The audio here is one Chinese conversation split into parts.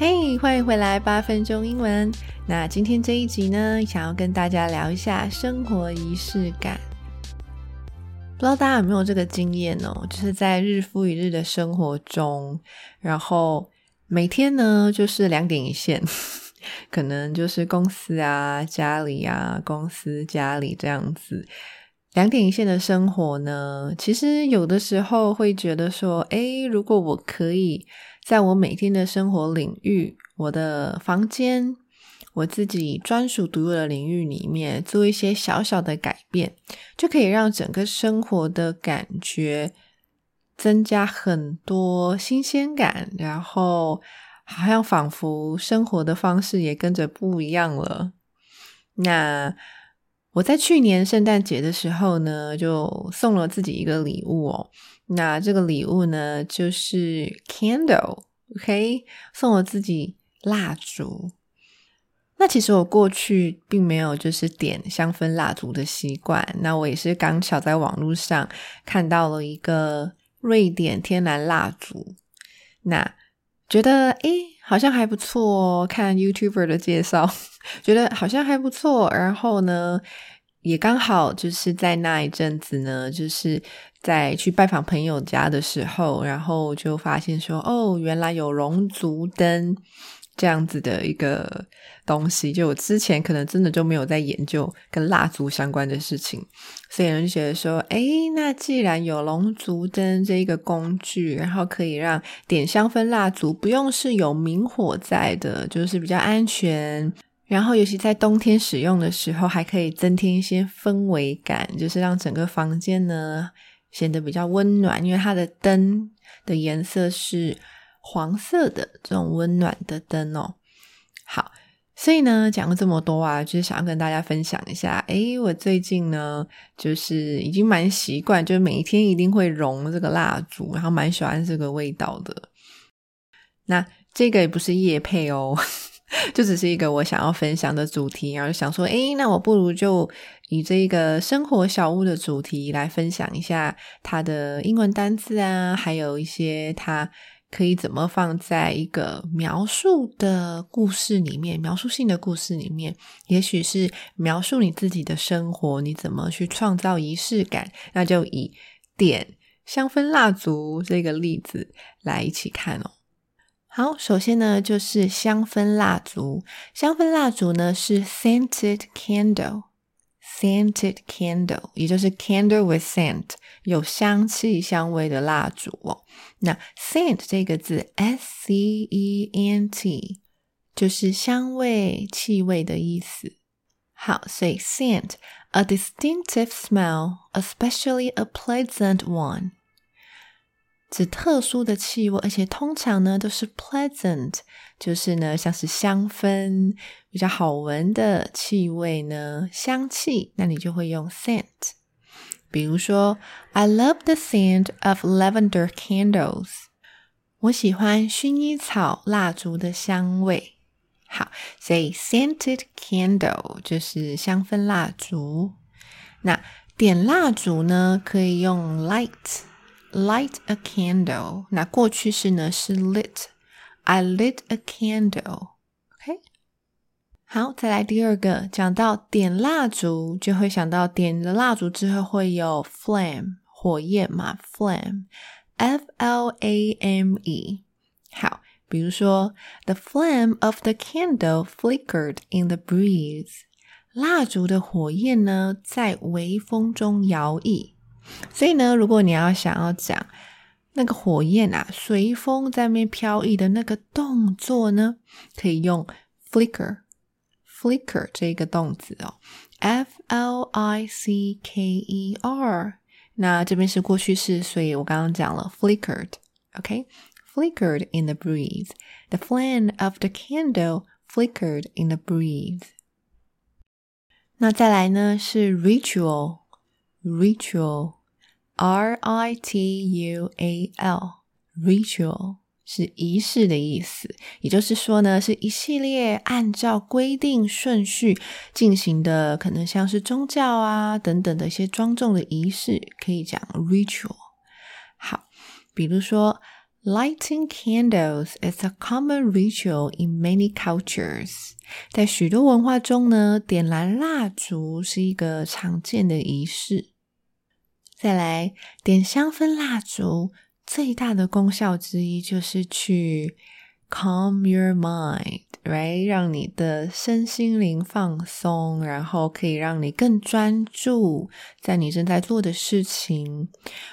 嘿欢迎回来，八分钟英文。那今天这一集呢，想要跟大家聊一下生活仪式感。不知道大家有没有这个经验哦？就是在日复一日的生活中，然后每天呢，就是两点一线，可能就是公司啊、家里啊、公司、家里这样子，两点一线的生活呢，其实有的时候会觉得说，诶，如果我可以。在我每天的生活领域，我的房间，我自己专属独有的领域里面，做一些小小的改变，就可以让整个生活的感觉增加很多新鲜感，然后好像仿佛生活的方式也跟着不一样了。那我在去年圣诞节的时候呢，就送了自己一个礼物哦。那这个礼物呢，就是 candle，OK，送我自己蜡烛。那其实我过去并没有就是点香氛蜡烛的习惯。那我也是刚巧在网络上看到了一个瑞典天然蜡烛，那觉得诶，好像还不错哦。看 YouTuber 的介绍，觉得好像还不错。然后呢，也刚好就是在那一阵子呢，就是。在去拜访朋友家的时候，然后就发现说，哦，原来有龙族灯这样子的一个东西。就我之前可能真的就没有在研究跟蜡烛相关的事情，所以人就觉得说，诶，那既然有龙族灯这一个工具，然后可以让点香氛蜡烛不用是有明火在的，就是比较安全。然后尤其在冬天使用的时候，还可以增添一些氛围感，就是让整个房间呢。显得比较温暖，因为它的灯的颜色是黄色的，这种温暖的灯哦。好，所以呢，讲了这么多啊，就是想要跟大家分享一下。诶，我最近呢，就是已经蛮习惯，就是每一天一定会融这个蜡烛，然后蛮喜欢这个味道的。那这个也不是夜配哦。就只是一个我想要分享的主题，然后想说，诶，那我不如就以这个生活小屋的主题来分享一下它的英文单字啊，还有一些它可以怎么放在一个描述的故事里面，描述性的故事里面，也许是描述你自己的生活，你怎么去创造仪式感，那就以点香氛蜡烛这个例子来一起看哦。好，首先呢，就是香氛蜡烛。香氛蜡烛呢是 scented candle，scented candle，也就是 candle with scent，有香气香味的蜡烛哦。那 scent 这个字，s c e n t，就是香味、气味的意思。好，所以 scent，a distinctive smell，especially a pleasant one。指特殊的气味，而且通常呢都是 pleasant，就是呢像是香氛比较好闻的气味呢，香气，那你就会用 scent。比如说，I love the scent of lavender candles。我喜欢薰衣草蜡烛的香味。好，所以 scented candle 就是香氛蜡烛。那点蜡烛呢，可以用 light。Light a candle，那过去式呢是 lit。I lit a candle。OK，好，再来第二个，讲到点蜡烛，就会想到点了蜡烛之后会有 flame，火焰嘛，flame，F L A M E。好，比如说，The flame of the candle flickered in the breeze。蜡烛的火焰呢，在微风中摇曳。 所以呢，如果你要想要讲那个火焰啊，随风在那飘逸的那个动作呢，可以用 flicker，flicker 这个动词哦，f l i c k e r。那这边是过去式，所以我刚刚讲了 flickered，OK，flickered、in the breeze，the flame of the candle flickered in the breeze。那再来呢是 ritual，ritual。R I T U A L，ritual 是仪式的意思，也就是说呢，是一系列按照规定顺序进行的，可能像是宗教啊等等的一些庄重的仪式，可以讲 ritual。好，比如说，lighting candles is a common ritual in many cultures，在许多文化中呢，点燃蜡烛是一个常见的仪式。再来点香氛蜡烛，最大的功效之一就是去 calm your mind，right？让你的身心灵放松，然后可以让你更专注在你正在做的事情，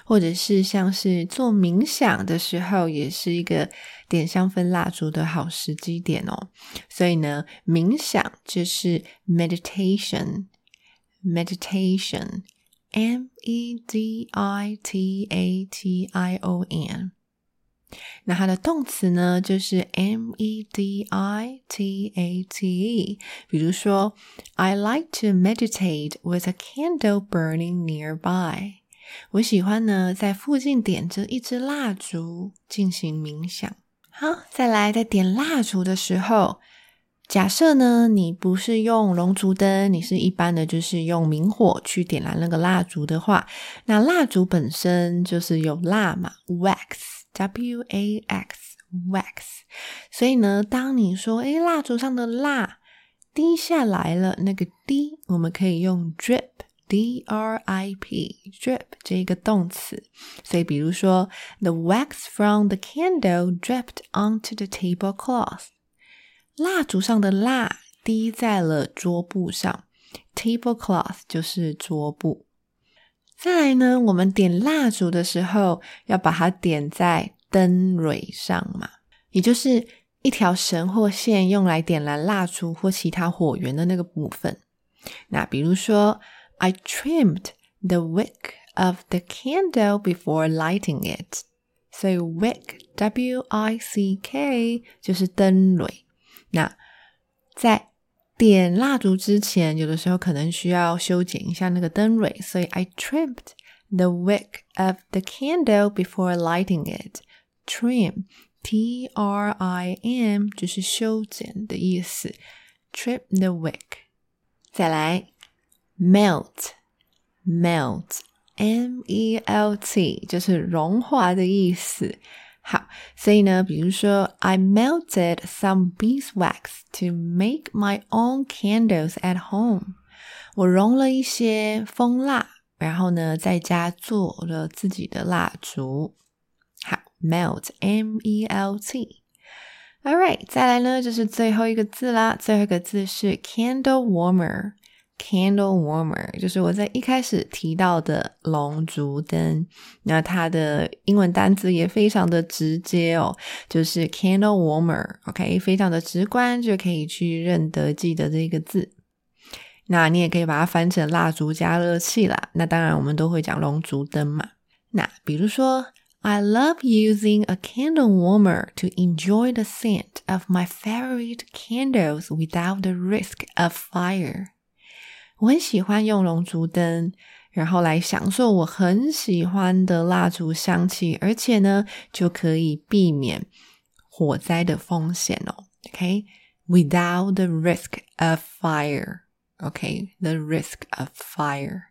或者是像是做冥想的时候，也是一个点香氛蜡烛的好时机点哦。所以呢，冥想就是 meditation，meditation。Meditation, M E D I T A T I O N，那它的动词呢，就是 M E D I T A T E。比如说，I like to meditate with a candle burning nearby。我喜欢呢，在附近点着一支蜡烛进行冥想。好，再来，在点蜡烛的时候。假设呢，你不是用龙烛灯，你是一般的，就是用明火去点燃那个蜡烛的话，那蜡烛本身就是有蜡嘛，wax，w a x，wax。所以呢，当你说，诶，蜡烛上的蜡滴下来了，那个滴，我们可以用 drip，d r i p，drip 这一个动词。所以，比如说，the wax from the candle dripped onto the tablecloth。蜡烛上的蜡滴在了桌布上，tablecloth 就是桌布。再来呢，我们点蜡烛的时候要把它点在灯蕊上嘛，也就是一条绳或线用来点燃蜡烛或其他火源的那个部分。那比如说，I trimmed the wick of the candle before lighting it。所以 wick，W-I-C-K 就是灯蕊。那在点蜡烛之前，有的时候可能需要修剪一下那个灯蕊，所以 I trimmed the wick of the candle before lighting it. Trim, T-R-I-M，就是修剪的意思。Trim the wick。再来，melt, melt, M-E-L-T，就是融化的意思。好，所以呢，比如说，I melted some beeswax to make my own candles at home。我融了一些蜂蜡，然后呢，在家做了自己的蜡烛。好，melt，M-E-L-T。All right，再来呢，就是最后一个字啦，最后一个字是 candle warmer。Candle warmer 就是我在一开始提到的龙烛灯，那它的英文单词也非常的直接哦，就是 candle warmer，OK，非常的直观，就可以去认得记得这个字。那你也可以把它翻成蜡烛加热器啦。那当然我们都会讲龙烛灯嘛。那比如说，I love using a candle warmer to enjoy the scent of my favorite candles without the risk of fire。 我很喜欢用龙烛灯，然后来享受我很喜欢的蜡烛香气，而且呢，就可以避免火灾的风险哦。OK，without、the risk of fire。OK，the、risk of fire。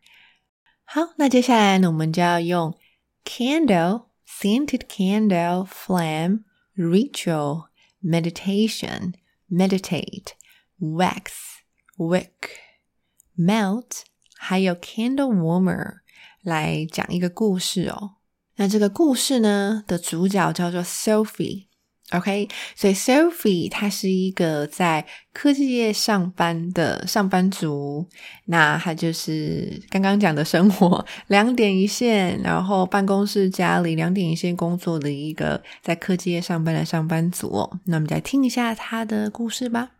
好，那接下来呢，我们就要用 candle、scented candle、flame、ritual、meditation、meditate、wax、wick。Melt，还有 Candle Warmer 来讲一个故事哦。那这个故事呢的主角叫做 Sophie。OK，所以 Sophie 她是一个在科技业上班的上班族，那她就是刚刚讲的生活两点一线，然后办公室家里两点一线工作的一个在科技业上班的上班族哦。那我们再听一下她的故事吧。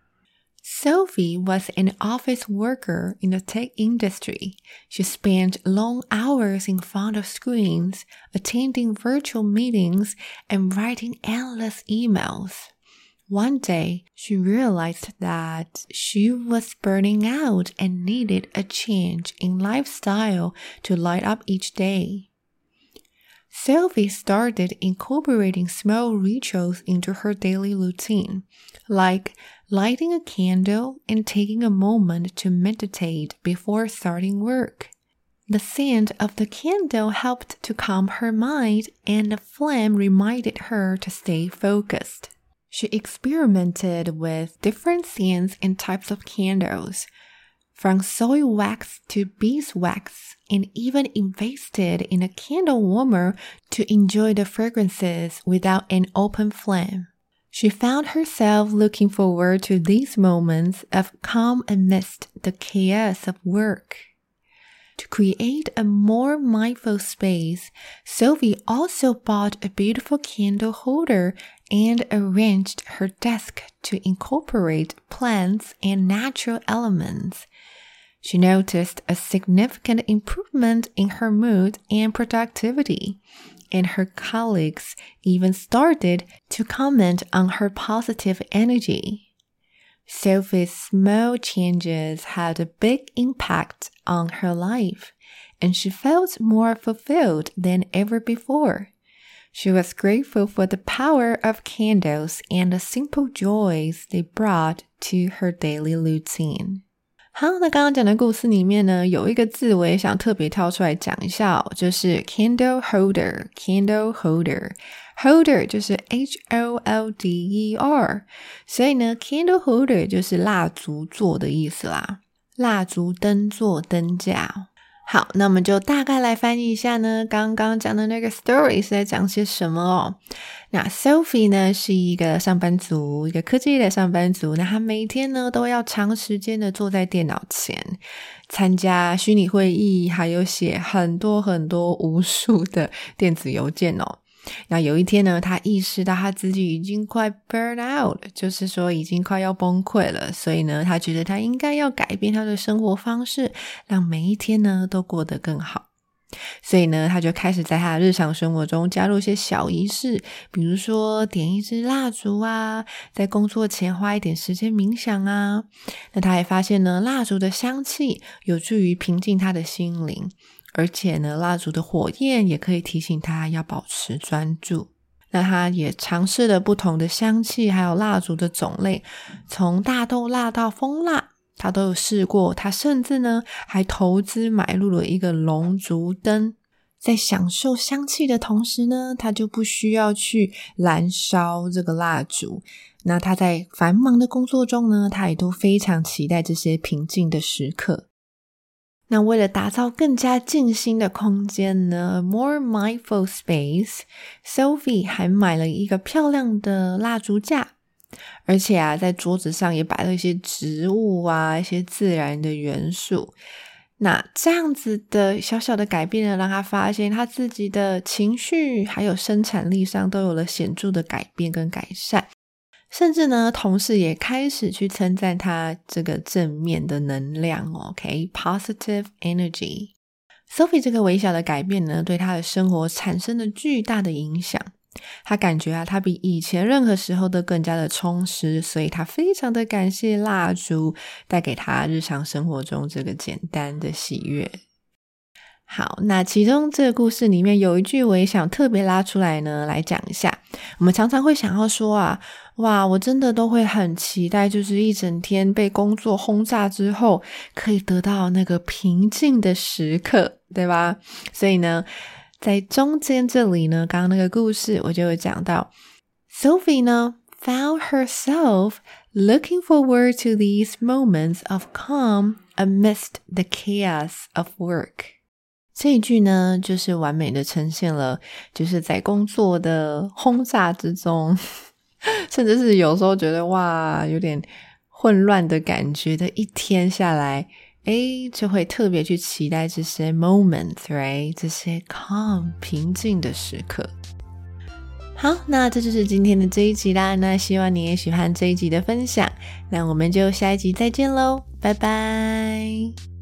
Sophie was an office worker in the tech industry. She spent long hours in front of screens, attending virtual meetings and writing endless emails. One day, she realized that she was burning out and needed a change in lifestyle to light up each day. Sophie started incorporating small rituals into her daily routine, like lighting a candle and taking a moment to meditate before starting work. The scent of the candle helped to calm her mind, and the flame reminded her to stay focused. She experimented with different scents and types of candles, from soy wax to beeswax, and even invested in a candle warmer to enjoy the fragrances without an open flame. She found herself looking forward to these moments of calm amidst the chaos of work. To create a more mindful space, Sophie also bought a beautiful candle holder and arranged her desk to incorporate plants and natural elements. She noticed a significant improvement in her mood and productivity and her colleagues even started to comment on her positive energy. Sophie's small changes had a big impact on her life, and she felt more fulfilled than ever before. She was grateful for the power of candles and the simple joys they brought to her daily routine. 好，那刚刚讲的故事里面呢，有一个字我也想特别挑出来讲一下哦，就是 candle holder。candle holder，holder 就是 H O L D E R，所以呢，candle holder 就是蜡烛座的意思啦，蜡烛灯座灯架。好，那我们就大概来翻译一下呢，刚刚讲的那个 story 是在讲些什么哦。那 Sophie 呢是一个上班族，一个科技的上班族。那她每天呢都要长时间的坐在电脑前，参加虚拟会议，还有写很多很多无数的电子邮件哦。那有一天呢，他意识到他自己已经快 burn out 了，就是说已经快要崩溃了。所以呢，他觉得他应该要改变他的生活方式，让每一天呢都过得更好。所以呢，他就开始在他的日常生活中加入一些小仪式，比如说点一支蜡烛啊，在工作前花一点时间冥想啊。那他还发现呢，蜡烛的香气有助于平静他的心灵。而且呢，蜡烛的火焰也可以提醒他要保持专注。那他也尝试了不同的香气，还有蜡烛的种类，从大豆蜡到蜂蜡，他都有试过。他甚至呢，还投资买入了一个龙烛灯，在享受香气的同时呢，他就不需要去燃烧这个蜡烛。那他在繁忙的工作中呢，他也都非常期待这些平静的时刻。那为了打造更加静心的空间呢，more mindful space，Sophie 还买了一个漂亮的蜡烛架，而且啊，在桌子上也摆了一些植物啊，一些自然的元素。那这样子的小小的改变呢，让他发现他自己的情绪还有生产力上都有了显著的改变跟改善。甚至呢，同事也开始去称赞他这个正面的能量，OK，positive energy。Sophie 这个微小的改变呢，对他的生活产生了巨大的影响。他感觉啊，他比以前任何时候都更加的充实，所以他非常的感谢蜡烛带给他日常生活中这个简单的喜悦。好，那其中这个故事里面有一句，我也想特别拉出来呢，来讲一下。我们常常会想要说啊，哇，我真的都会很期待，就是一整天被工作轰炸之后，可以得到那个平静的时刻，对吧？所以呢，在中间这里呢，刚刚那个故事我就有讲到，Sophie 呢，found herself looking forward to these moments of calm amidst the chaos of work。这一句呢，就是完美的呈现了，就是在工作的轰炸之中，甚至是有时候觉得哇，有点混乱的感觉的一天下来，诶，就会特别去期待这些 moments，right？这些 calm 平静的时刻。好，那这就是今天的这一集啦。那希望你也喜欢这一集的分享。那我们就下一集再见喽，拜拜。